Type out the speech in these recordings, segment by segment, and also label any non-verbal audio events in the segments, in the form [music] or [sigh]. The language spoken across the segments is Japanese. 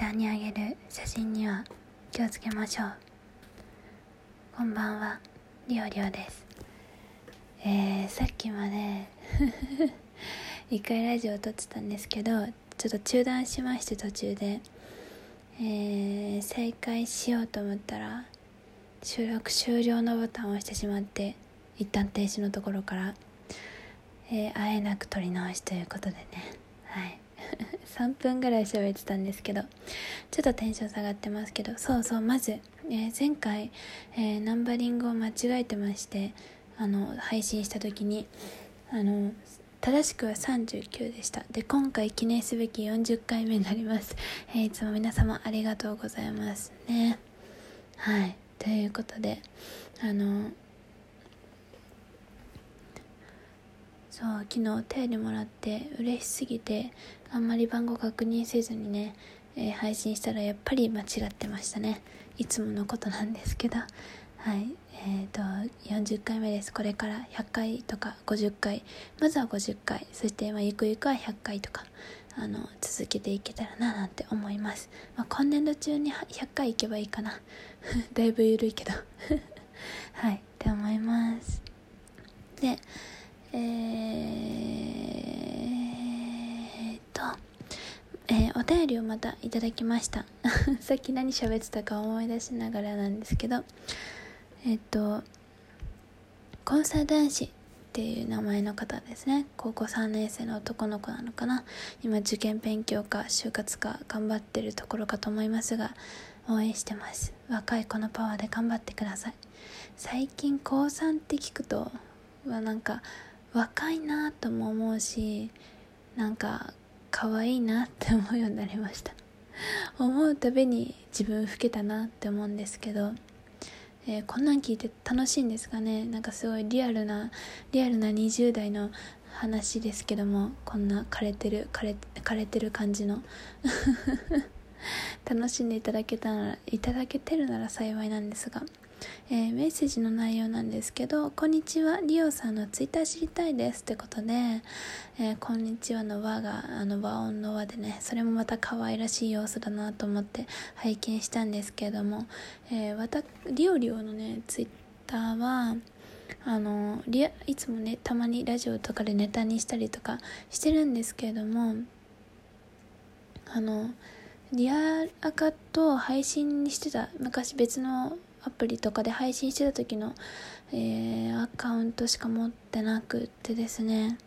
Twitter にあげる写真には気をつけましょう。こんばんは。りょうりょうです。えー、さっきまで [laughs] 一回ラジオを撮ってたんですけどちょっと中断しまして途中で。えー、再開しようと思ったら収録終了のボタンを押してしまって一旦停止のところから、えー、あえなく撮り直しということでね。はい。3分ぐらい喋ってたんですけどちょっとテンション下がってますけどそうそうまず、えー、前回、えー、ナンバリングを間違えてましてあの配信した時にあの正しくは39でした。で今回記念すべき40回目になります、えー、いつも皆様ありがとうございますね。はい。ということであのそう昨日手にもらって嬉しすぎてあんまり番号確認せずにね、えー、配信したらやっぱり間違ってましたね。いつものことなんですけど。はい。えーと、40回目です。これから100回とか50回。まずは50回。そして、まあ、ゆくゆくは100回とかあの続けていけたらななんて思います、まあ、今年度中に100回いけばいいかな。[laughs] だいぶ緩いけど。[laughs] はい。って思います。でえーとえー、お便りをまたいただきました。[laughs] さっき何喋ってたか思い出しながらなんですけどえっと交際男子っていう名前の方ですね。高校3年生の男の子なのかな。今受験勉強か就活か頑張ってるところかと思いますが応援してます。若い子のパワーで頑張ってください。最近高3って聞くとはなんか若いなとも思うしなんか可愛いなって思うようになりました。思うたびに自分老けたなって思うんですけど、えー、こんなん聞いて楽しいんですかね？なんかすごいリアルなリアルな20代の話ですけどもこんな枯れてる枯れ枯れてる感じの。[laughs] 楽しんでいただけたらいただけてるなら幸いなんですがえー、メッセージの内容なんですけど、こんにちは、リオさんのツイッター知りたいですってことで、えー、こんにちはの和が、あの和音の和でね、それもまた可愛らしい要素だなと思って拝見したんですけれども、えー、わた、リオリオのね、ツイッターは、あのリアいつもねたまにラジオとかでネタにしたりとかしてるんですけれどもあのリアアカと配信にしてた昔別のアプリとかで配信してた時の、えー、アカウントしか持ってなくてですね。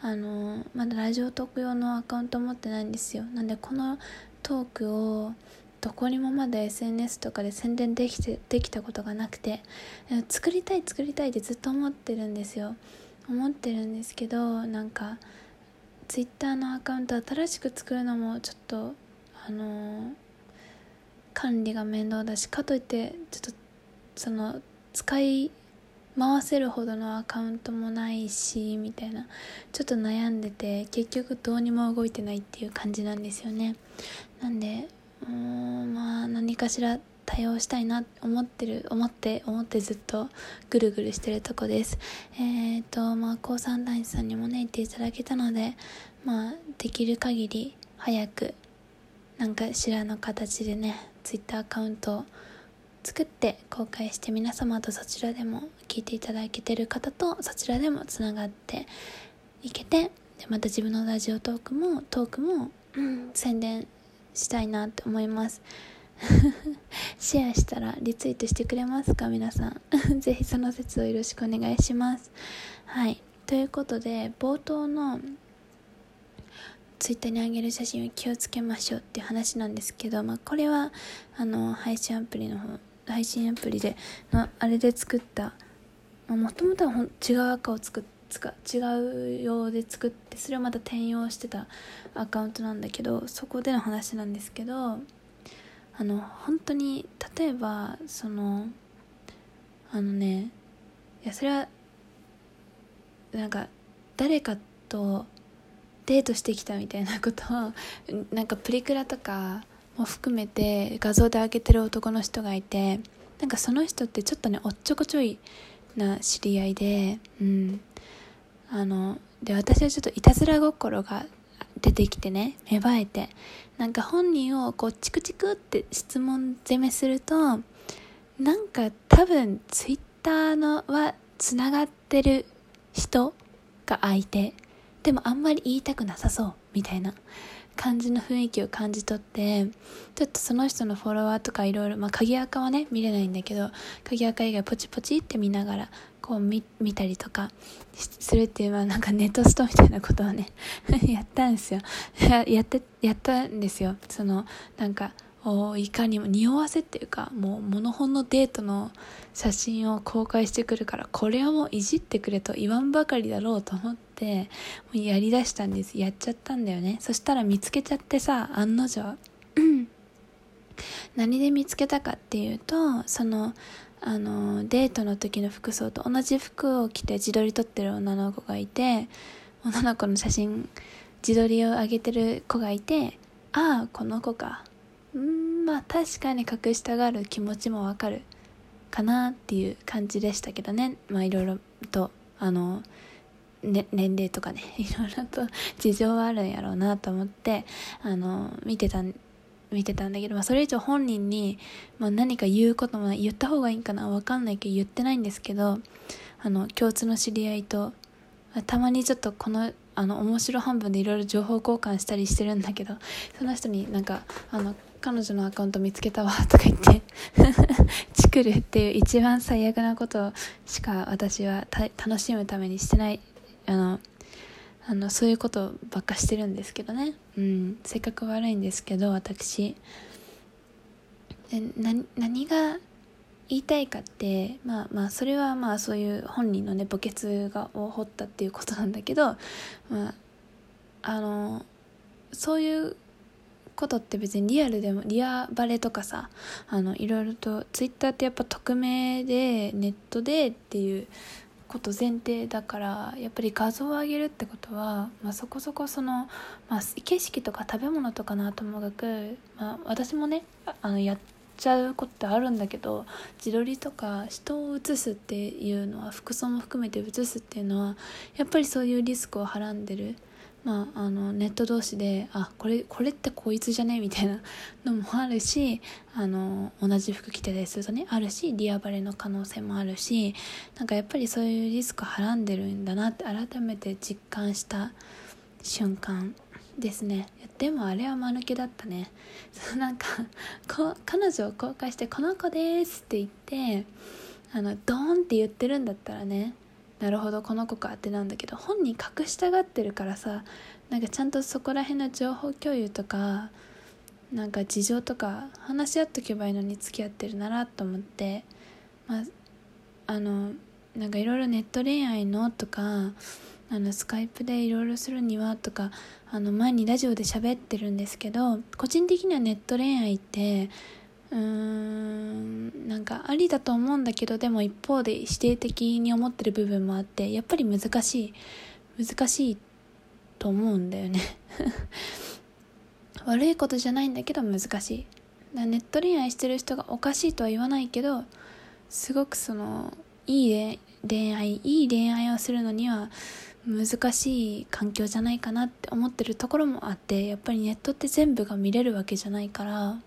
あのまだラジオトーク用のアカウント持ってないんですよ。なんでこのトークをどこにもまだ SNS とかで宣伝できてできたことがなくて作りたい作りたいってずっと思ってるんですよ。思ってるんですけどなんか Twitter のアカウント新しく作るのもちょっとあのー管理が面倒だしかといってちょっとその使い回せるほどのアカウントもないしみたいなちょっと悩んでて結局どうにも動いてないっていう感じなんですよね。なんでうんまあ何かしら対応したいな思ってる思って思ってずっとぐるぐるしてるとこです。えっ、ー、とまあ高三男子さんにもね言っていただけたのでまあできる限り早くなんかしらの形でね Twitter アカウントを作って公開して皆様とそちらでも聞いていただけてる方とそちらでもつながっていけてでまた自分のラジオトークもトークも、うん、宣伝したいなって思います。[laughs] シェアしたらリツイートしてくれますか皆さん。[laughs] ぜひその説をよろしくお願いします。はい。ということで冒頭のツイッターに上げる写真を気をつけましょうっていう話なんですけど、まあ、これはあの配信アプリの方配信アプリでのあれで作ったもともとは違う赤を作っ違う用で作ってそれをまた転用してたアカウントなんだけどそこでの話なんですけどあの本当に例えばそのあのねいやそれはなんか誰かとデートしてきたみたいなことを [laughs] なんかプリクラとかも含めて画像で上げてる男の人がいてなんかその人ってちょっとねおっちょこちょいな知り合いでうん。あので私はちょっといたずら心が出てきてね芽生えてなんか本人をこうチクチクって質問攻めするとなんか多分ツイッターのはつながってる人が相手。でもあんまり言いたくなさそうみたいな感じの雰囲気を感じ取ってちょっとその人のフォロワーとかいろいろまあ鍵垢はね見れないんだけど鍵垢以外ポチポチって見ながらこう見見たりとかするっていうまあなんかネットストみたいなことをね [laughs] やったんですよ。やってやったんですよ。そのなんかをいかにも匂わせっていうかもうモノホンのデートの写真を公開してくるからこれはもういじってくれと言わんばかりだろうと思ってもうやりだしたんです。やっちゃったんだよね。そしたら見つけちゃってさ案の定何で見つけたかっていうとそのあのデートの時の服装と同じ服を着て自撮り撮ってる女の子がいて女の子の写真自撮りを上げてる子がいてああこの子か。うんまあ確かに隠したがる気持ちもわかるかなっていう感じでしたけどね。まあいろいろとあの、ね、年齢とかね [laughs] いろいろと事情はあるんやろうなと思ってあの見てた見てたんだけど、まあ、それ以上本人に、まあ、何か言うことも言った方がいいんかなわかんないけど言ってないんですけどあの共通の知り合いとたまにちょっとこのあの面白半分でいろいろ情報交換したりしてるんだけどその人になんかあの彼女のアカウント見つけたわとか言って [laughs] チクるっていう一番最悪なことしか私は楽しむためにしてないあのあのそういうことばっかしてるんですけどね、うん、性格悪いんですけど私。で何が言いたいかってまあまあそれはまあそういう本人のね墓穴がを掘ったっていうことなんだけどまああのそういうことって別にリアルでもリアバレとかさあのいろいろとツイッターってやっぱ匿名でネットでっていうこと前提だからやっぱり画像を上げるってことは、まあ、そこそこその、まあ、景色とか食べ物とかなともかく、まあ、私もねあのやっちゃうことあるんだけど自撮りとか人を映すっていうのは服装も含めて映すっていうのはやっぱりそういうリスクをはらんでる。まあ、あのネット同士であこれこれってこいつじゃね？みたいなのもあるし [laughs] あの同じ服着てたりするとねあるしリアバレの可能性もあるしなんかやっぱりそういうリスクはらんでるんだなって改めて実感した瞬間ですね。でもあれは間抜けだったね。[laughs] そのなんかこ彼女を公開して「この子です」って言ってあのドーンって言ってるんだったらねなるほどこの子かってなんだけど本人隠したがってるからさなんかちゃんとそこら辺の情報共有とかなんか事情とか話し合っとけばいいのに付き合ってるならと思ってまああのなんかいろいろネット恋愛のとかあのスカイプでいろいろするにはとかあの前にラジオで喋ってるんですけど個人的にはネット恋愛ってうんなんかありだと思うんだけどでも一方で否定的に思ってる部分もあってやっぱり難しい。難しいと思うんだよね。[laughs] 悪いことじゃないんだけど難しい。ネット恋愛してる人がおかしいとは言わないけどすごくそのいい恋愛いい恋愛をするのには難しい環境じゃないかなって思ってるところもあってやっぱりネットって全部が見れるわけじゃないから。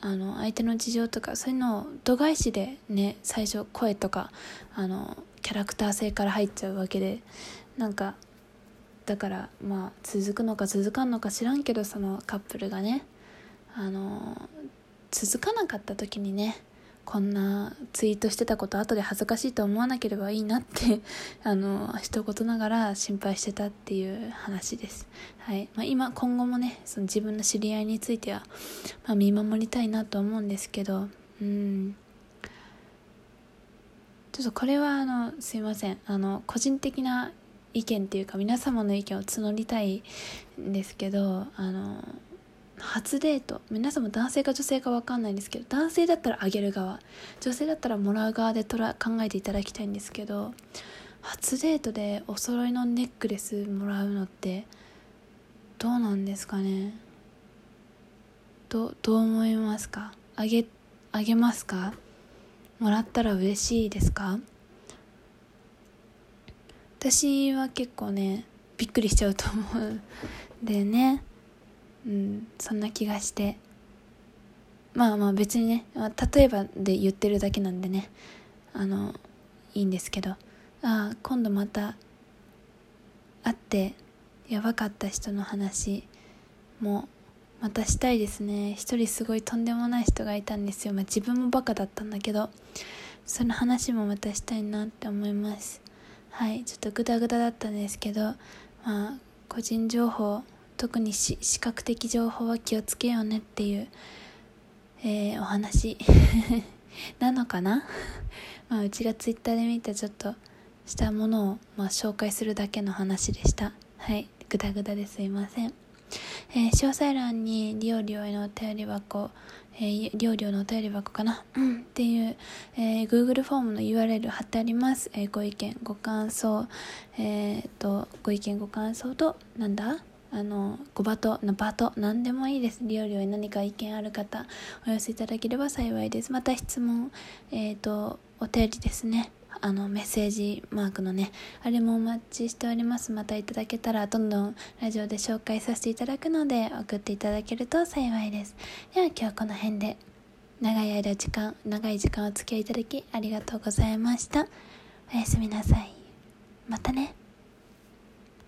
あの相手の事情とかそういうのを度外視でね最初声とかあのキャラクター性から入っちゃうわけでなんかだからまあ続くのか続かんのか知らんけどそのカップルがねあの続かなかった時にねこんなツイートしてたこと後で恥ずかしいと思わなければいいなって [laughs] あの一言ながら心配してたっていう話です、はい。まあ、今今後もねその自分の知り合いについては、まあ、見守りたいなと思うんですけどうん。ちょっとこれはあのすいません。あの個人的な意見っていうか皆様の意見を募りたいんですけどあの初デート。皆さんも男性か女性か分かんないんですけど男性だったらあげる側。女性だったらもらう側でとら考えていただきたいんですけど初デートでお揃いのネックレスもらうのってどうなんですかね？どどう思いますか？あげあげますか？もらったら嬉しいですか？私は結構ねびっくりしちゃうと思うでね。うんそんな気がして。まあまあ別にね、ま、例えばで言ってるだけなんでね。あのいいんですけど。ああ今度また会ってやばかった人の話もまたしたいですね。一人すごいとんでもない人がいたんですよ、まあ、自分もバカだったんだけどその話もまたしたいなって思います。はいちょっとグダグダだったんですけどまあ個人情報特に視覚的情報は気をつけようねっていう、えー、お話。[laughs] なのかな？[laughs] まあうちがツイッターで見たちょっとしたものを、まあ、紹介するだけの話でした。はい。グダグダですいません。えー、詳細欄にリオリオへのお便り箱、えー、リオリオのお便り箱かな、っていう、えー、Google フォームの URL 貼ってあります。えー、ご意見、ご感想、えー、と、ご意見、ご感想と、なんだ？あの、ごバト、のバト、何でもいいです。リオリオに何か意見ある方、お寄せいただければ幸いです。また質問、えっ、ー、と、お便りですね。あのメッセージマークのねあれもお待ちしておりますまたいただけたらどんどんラジオで紹介させていただくので送っていただけると幸いですでは今日はこの辺で長い間時間長い時間お付き合いいただきありがとうございましたおやすみなさいまたね